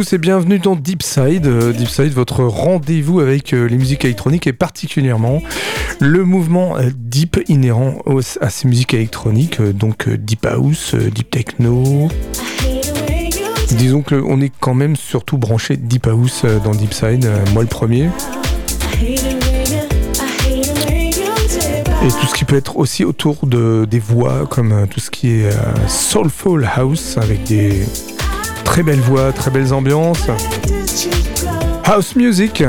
tous et bienvenue dans Deep Side. Euh, votre rendez-vous avec euh, les musiques électroniques et particulièrement le mouvement euh, deep inhérent à ces musiques électroniques, donc deep house, deep techno. Disons que on est quand même surtout branché deep house dans Deep Side, moi le premier. Et tout ce qui peut être aussi autour de, des voix, comme tout ce qui est soulful house avec des Très belle voix, très belles ambiances. House music.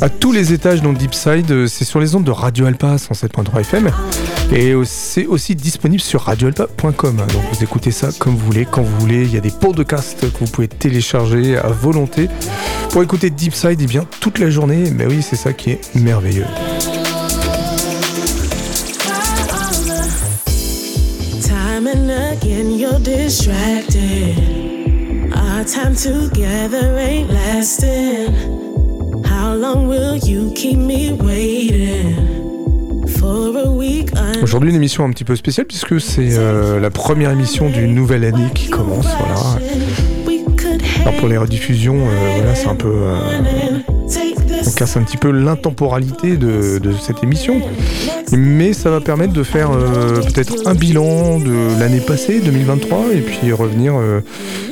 À tous les étages dans Deepside, euh, c'est sur les ondes de Radio Alpa 107.3 FM. Et c'est aussi disponible sur radioalpa.com. Donc vous écoutez ça comme vous voulez, quand vous voulez. Il y a des podcasts que vous pouvez télécharger à volonté. Pour écouter Deepside, et eh bien toute la journée. Mais oui, c'est ça qui est merveilleux. Distracted. Our time together ain't lasting. How long will you keep me waiting? Aujourd'hui une émission un petit peu spéciale puisque c'est euh, la première émission d'une nouvelle année qui commence. Voilà. Alors pour les rediffusions, euh, voilà, c'est un peu euh, casse un petit peu l'intemporalité de, cette émission. Mais ça va permettre de faire euh, peut-être un bilan de l'année passée, 2023, et puis revenir euh,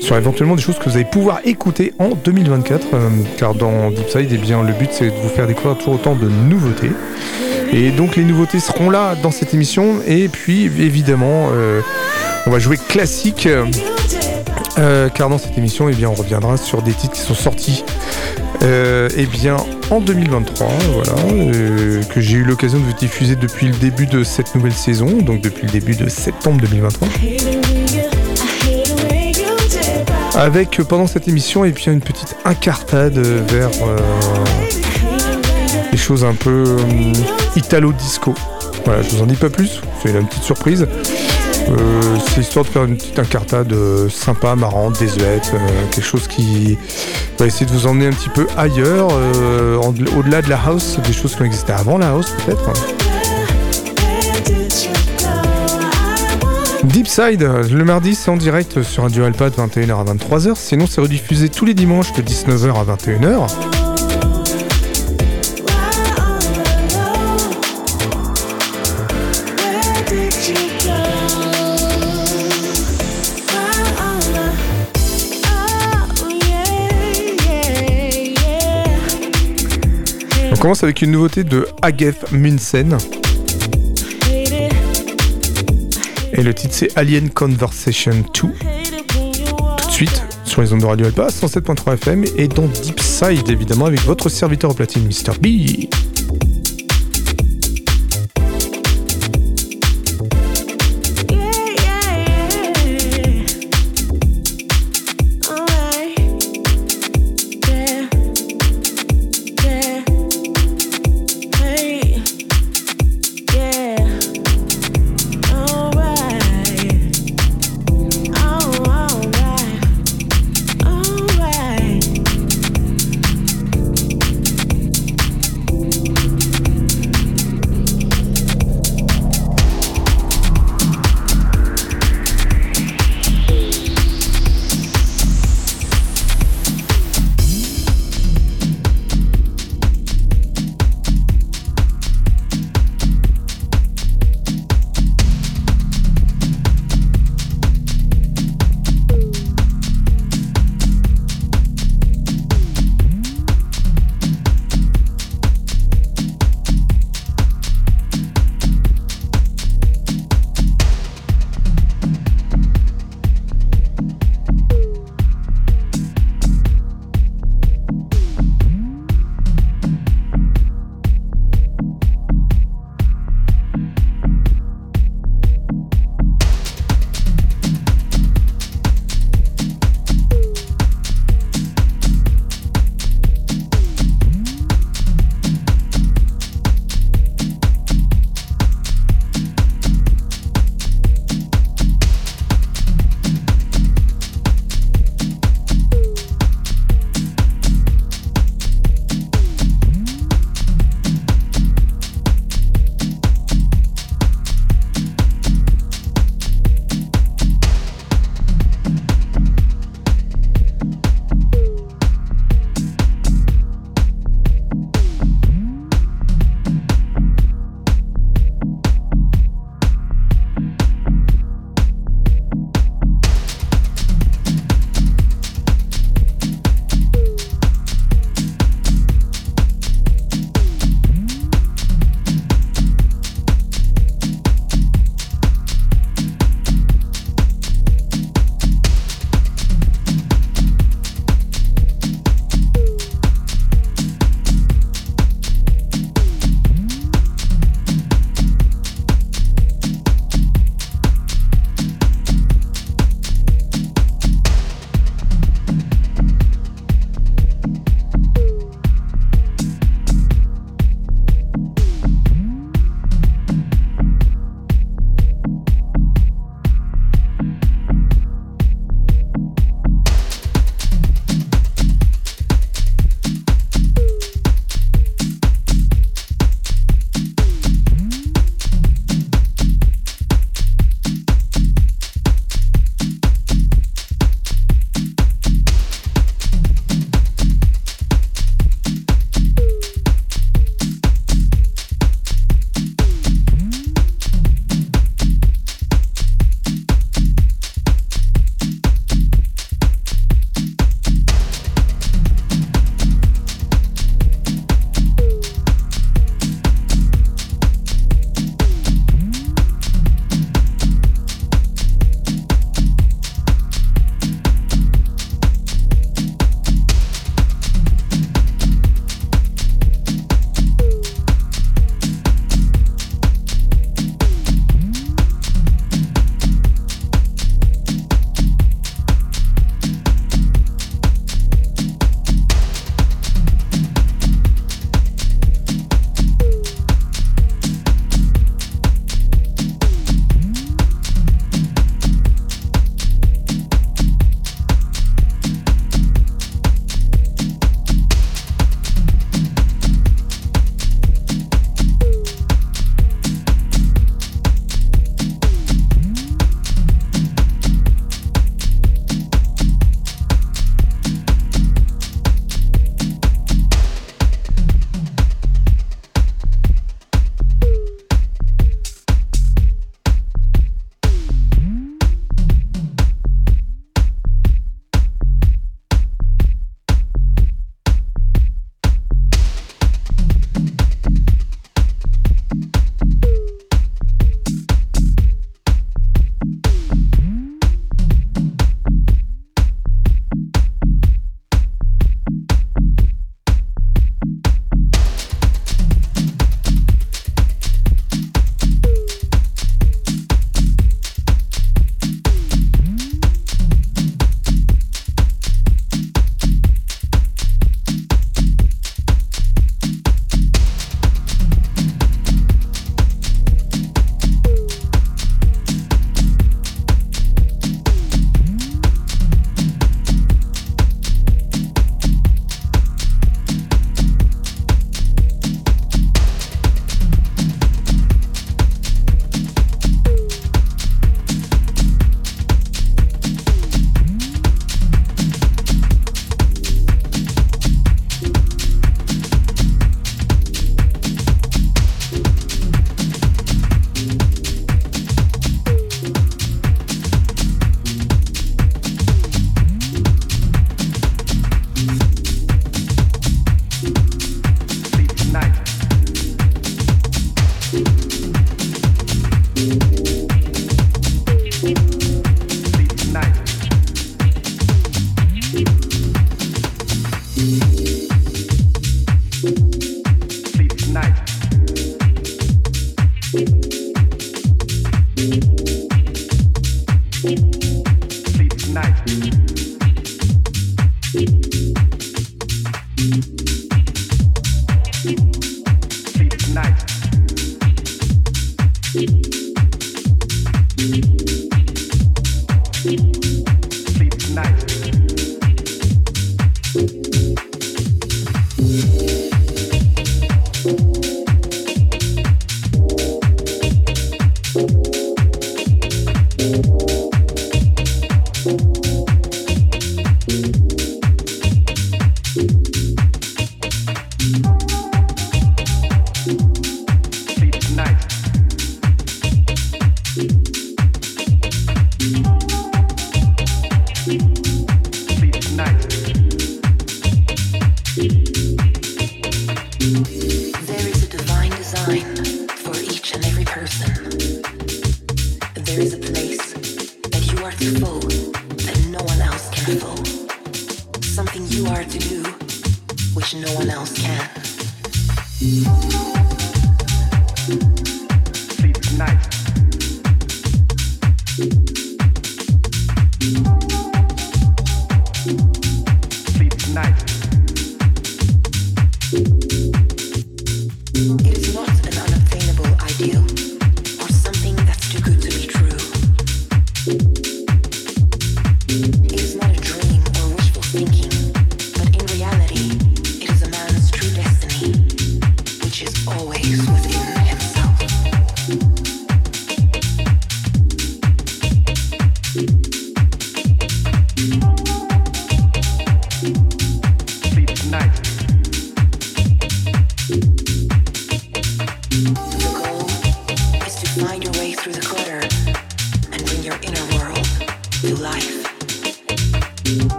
sur éventuellement des choses que vous allez pouvoir écouter en 2024. Euh, car dans Deepside, eh bien, le but c'est de vous faire découvrir toujours autant de nouveautés. Et donc les nouveautés seront là dans cette émission. Et puis évidemment, on va jouer classique. car dans cette émission, eh bien, on reviendra sur des titres qui sont sortis euh, eh bien, en 2023, voilà, euh, que j'ai eu l'occasion de vous diffuser depuis le début de cette nouvelle saison, donc depuis le début de septembre 2023. Avec euh, pendant cette émission et puis une petite incartade vers des choses un peu italo-disco. Voilà, je vous en dis pas plus, c'est une petite surprise. Euh, c'est histoire de faire une petite incartade euh, sympa, marrante, désuète, euh, quelque chose qui va essayer de vous emmener un petit peu ailleurs, au-delà de la house, des choses qui ont existé avant la house peut-être. Deep Side, le mardi c'est en direct sur Radio Alpa de 21h à 23h, sinon c'est rediffusé tous les dimanches de 19h à 21h. On commence avec une nouveauté de Ageth Munsen. Et le titre c'est Alien Conversation 2. Tout de suite sur les ondes de Radio Alpa 107.3 FM et dans Deep Side évidemment avec votre serviteur platine Mr. B.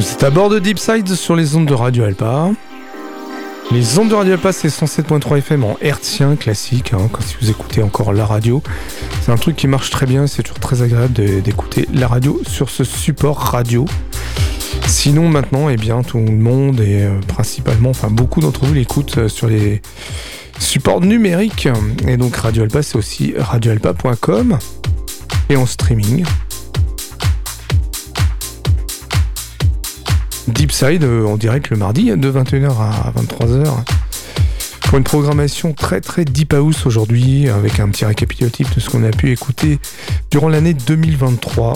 C'est à bord de Deepside sur les ondes de Radio Alpa. Les ondes de Radio Alpa, c'est 107.3 FM en hertzien classique, hein, quand si vous écoutez encore la radio. C'est un truc qui marche très bien, c'est toujours très agréable d'écouter la radio sur ce support radio. Sinon maintenant, eh bien, tout le monde et euh, principalement, enfin beaucoup d'entre vous l'écoutent euh, sur les supports numériques. Et donc Radio Alpa, c'est aussi radioalpa.com et en streaming. Deepside euh, en direct le mardi de 21h à 23h pour une programmation très très deep house aujourd'hui avec un petit récapitulatif de ce qu'on a pu écouter durant l'année 2023.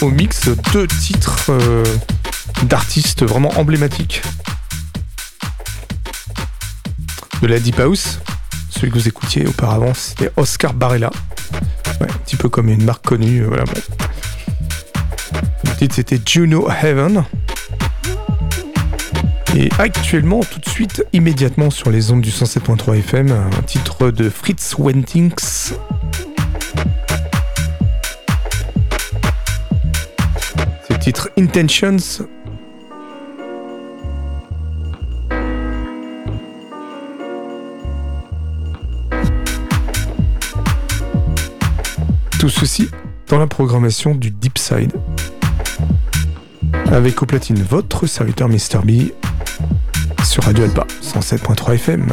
Au mix deux titres euh, d'artistes vraiment emblématiques de la Deep House. Celui que vous écoutiez auparavant, c'était Oscar Barella. un petit peu comme une marque connue. Euh, voilà, Le titre c'était Juno Heaven. Et actuellement, tout de suite, immédiatement sur les ondes du 107.3 FM, un titre de Fritz Wentings titre Intentions. Tout ceci dans la programmation du Deep Side. Avec au platine votre serviteur Mr. B sur Radio Alpa 107.3 FM.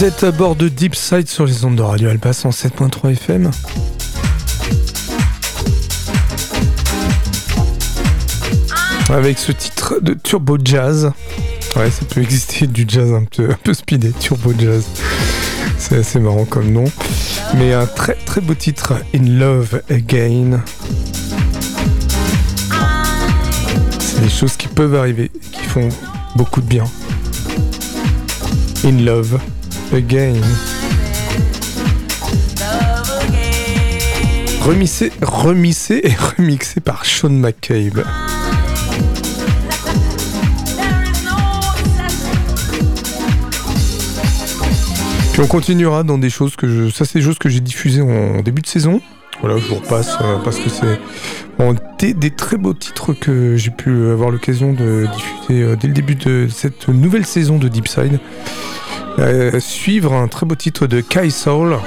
Vous êtes à bord de Deep Side sur les ondes de Radio Alba 107.3 FM. Avec ce titre de Turbo Jazz. Ouais, ça peut exister du jazz un peu, un peu speedé, Turbo Jazz. C'est assez marrant comme nom. Mais un très très beau titre, In Love Again. C'est des choses qui peuvent arriver, qui font beaucoup de bien. In Love Again. Remissé, remissé et remixé par Sean McCabe. Puis on continuera dans des choses que je. Ça, c'est des choses que j'ai diffusées en début de saison. Voilà, je vous repasse euh, parce que c'est des, très beaux titres que j'ai pu avoir l'occasion de diffuser euh, dès le début de cette nouvelle saison de Deep Side. Euh, suivre un très beau titre de Kai Soul.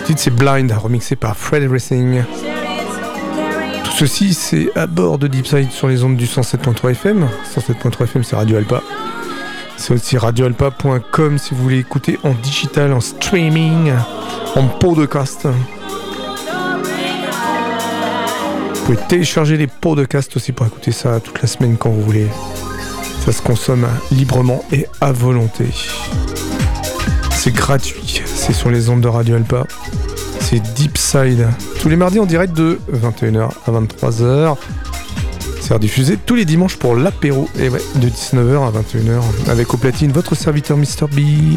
Le titre c'est Blind, remixé par Fred Everything. Tout ceci c'est à bord de Deep Side sur les ondes du 107.3 FM. 107.3 FM c'est Radio Alpa. C'est aussi radioalpa.com si vous voulez écouter en digital, en streaming, en podcast. Pouvez télécharger les podcasts aussi pour écouter ça toute la semaine quand vous voulez. Ça se consomme librement et à volonté. C'est gratuit, c'est sur les ondes de Radio Alpa. C'est Deep Side. Tous les mardis en direct de 21h à 23h. C'est rediffusé tous les dimanches pour l'apéro. Et ouais, de 19h à 21h. Avec au platine votre serviteur Mr. B.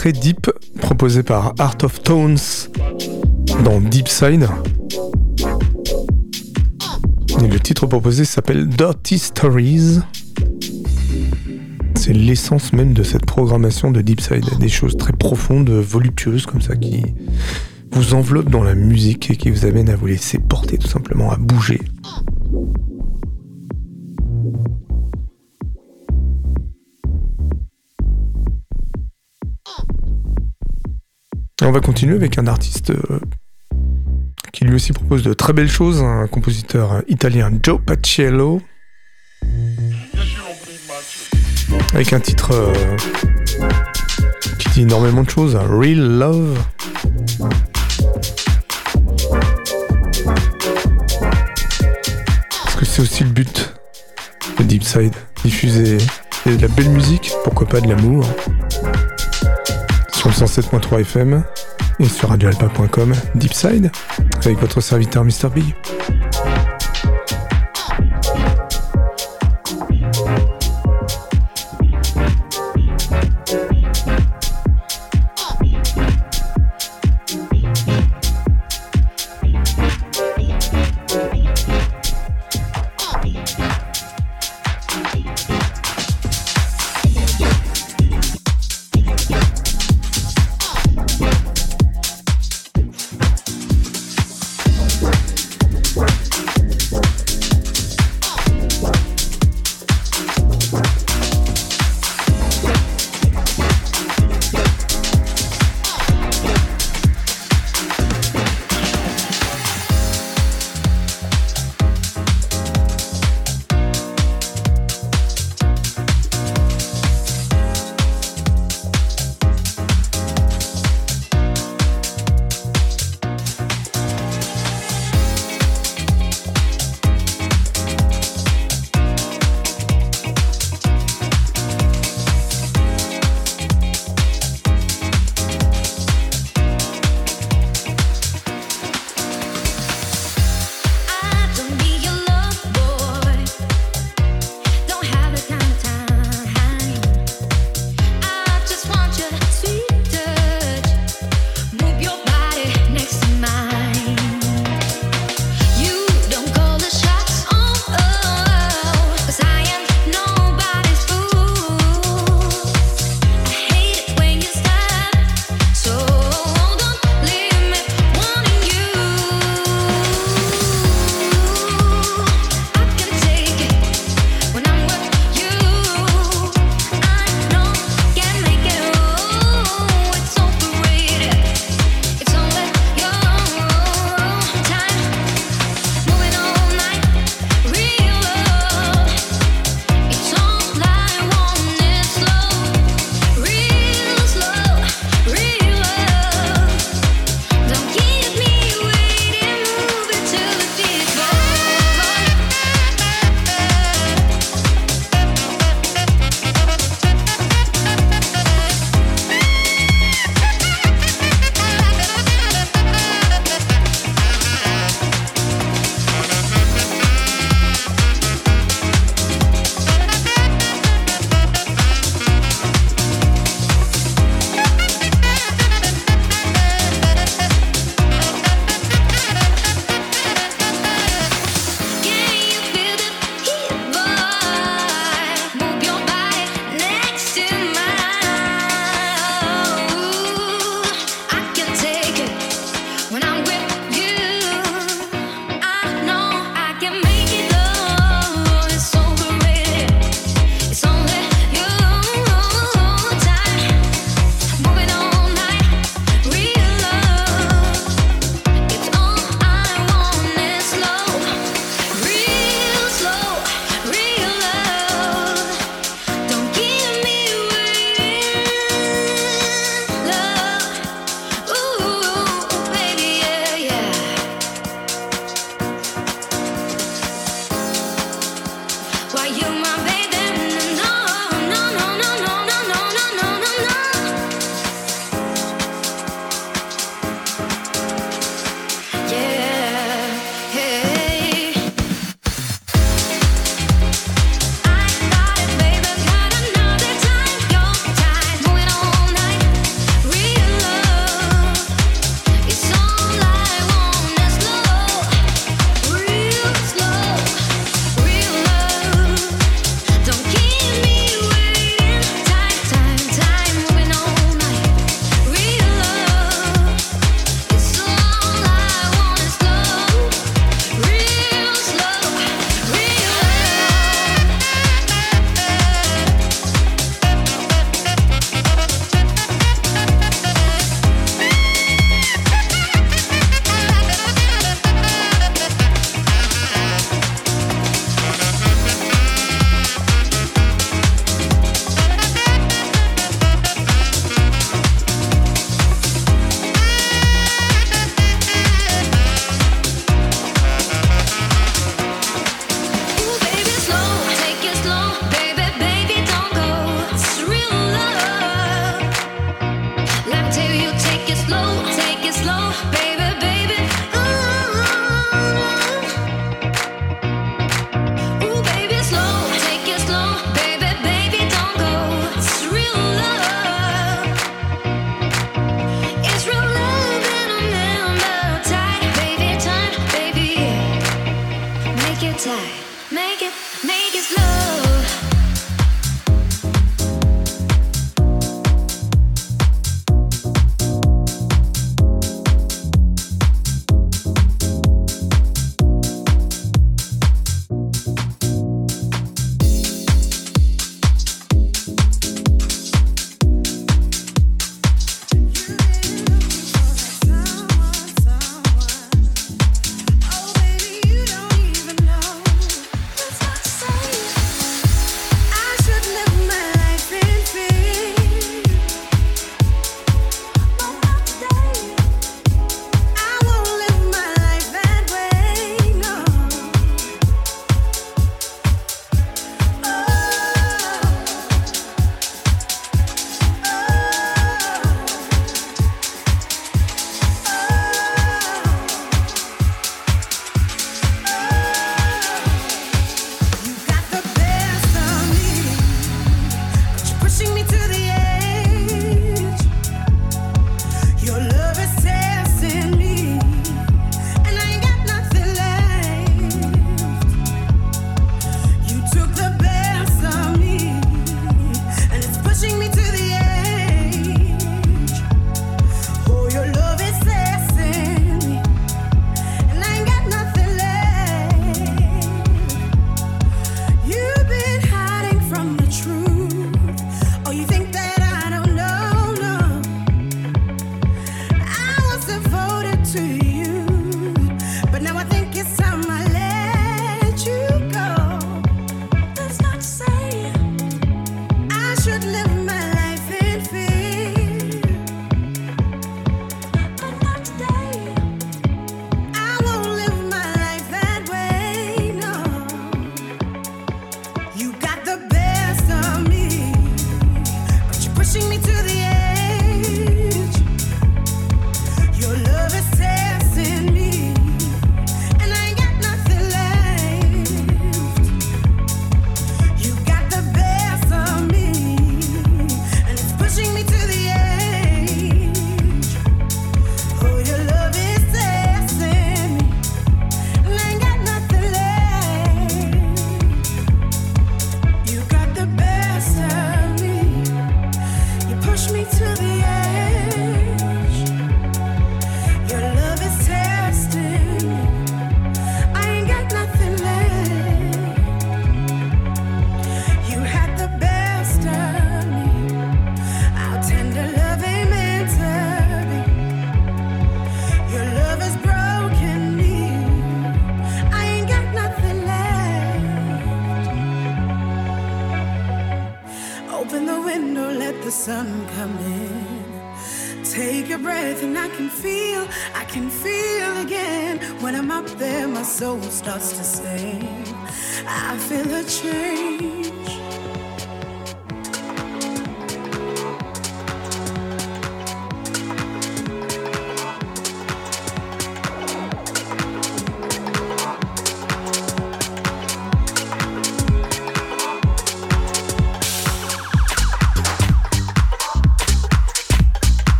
très deep proposé par Art of Tones dans Deep Side. Et le titre proposé s'appelle Dirty Stories. C'est l'essence même de cette programmation de Deep Side. Des choses très profondes, voluptueuses comme ça qui vous enveloppent dans la musique et qui vous amènent à vous laisser porter tout simplement, à bouger. Avec un artiste euh, qui lui aussi propose de très belles choses, un compositeur italien Joe Paciello. Avec un titre euh, qui dit énormément de choses, Real Love. Parce que c'est aussi le but de Deep Side, diffuser de la belle musique, pourquoi pas de l'amour sur le 107.3 FM et sur radioalpa.com Deepside avec votre serviteur Mr. Big.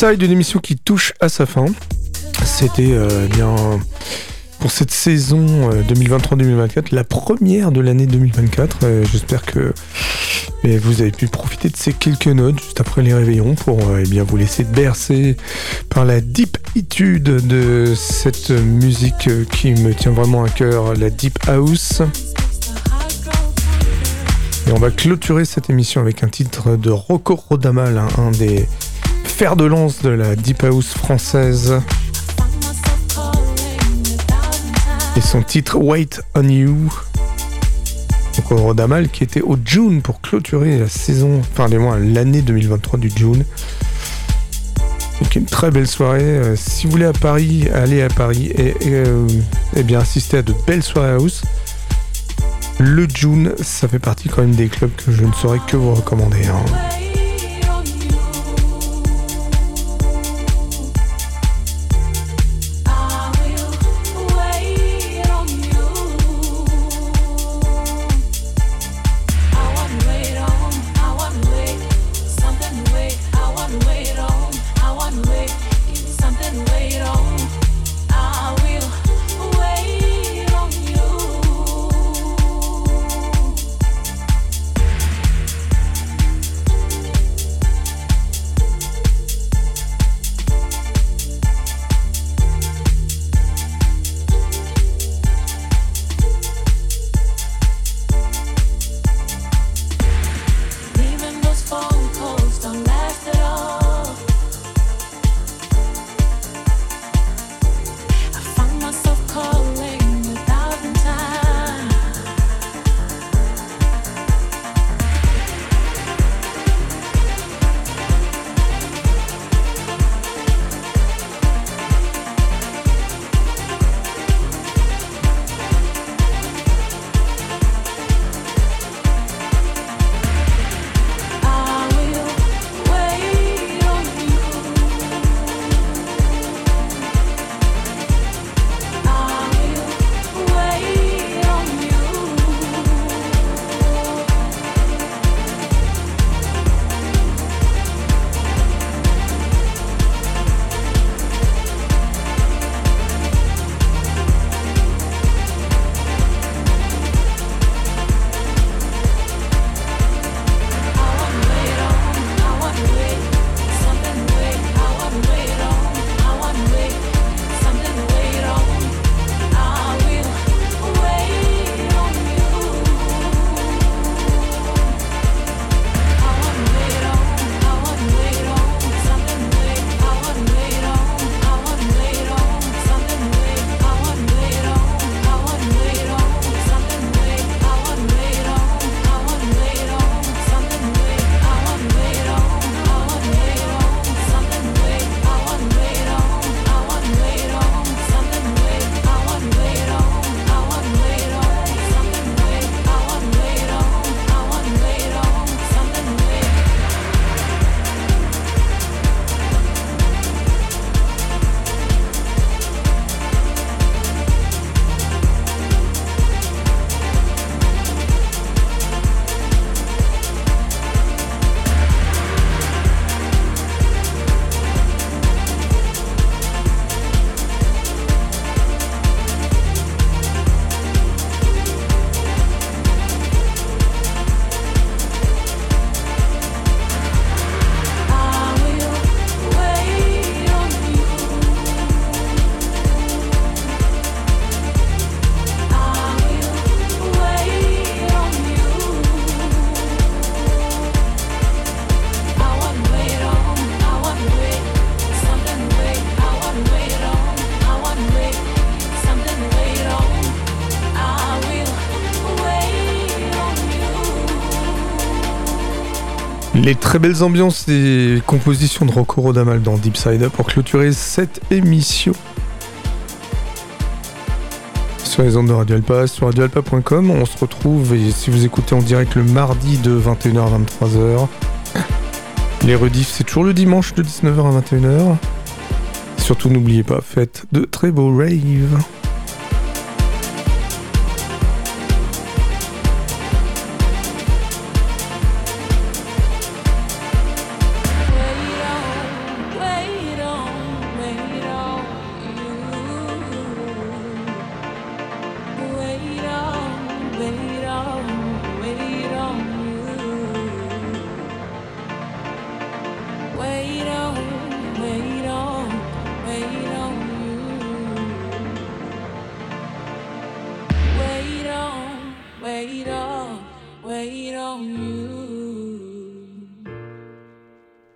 Side, une émission qui touche à sa fin. C'était euh, bien pour cette saison 2023-2024, euh, la première de l'année 2024. Euh, j'espère que vous avez pu profiter de ces quelques notes juste après les réveillons pour eh bien, vous laisser bercer par la deep étude de cette musique qui me tient vraiment à cœur, la Deep House. Et on va clôturer cette émission avec un titre de Rocco Rodamal, un des fers de lance de la Deep House française. Et son titre Wait on You. Rocco Rodamal qui était au June pour clôturer la saison, enfin moins l'année 2023 du June. Donc une très belle soirée. Euh, si vous voulez à Paris, allez à Paris et, euh, et bien assister à de belles soirées house. Le June, ça fait partie quand même des clubs que je ne saurais que vous recommander. Hein. Très belles ambiances et compositions de Rocco Rodamal dans Deep Side Up pour clôturer cette émission. Sur les ondes de Radio Alpa, sur radioalpa.com, on se retrouve et si vous écoutez en direct le mardi de 21h à 23h. Les rediffs, c'est toujours le dimanche de 19h à 21h. Surtout n'oubliez pas, faites de très beaux raves.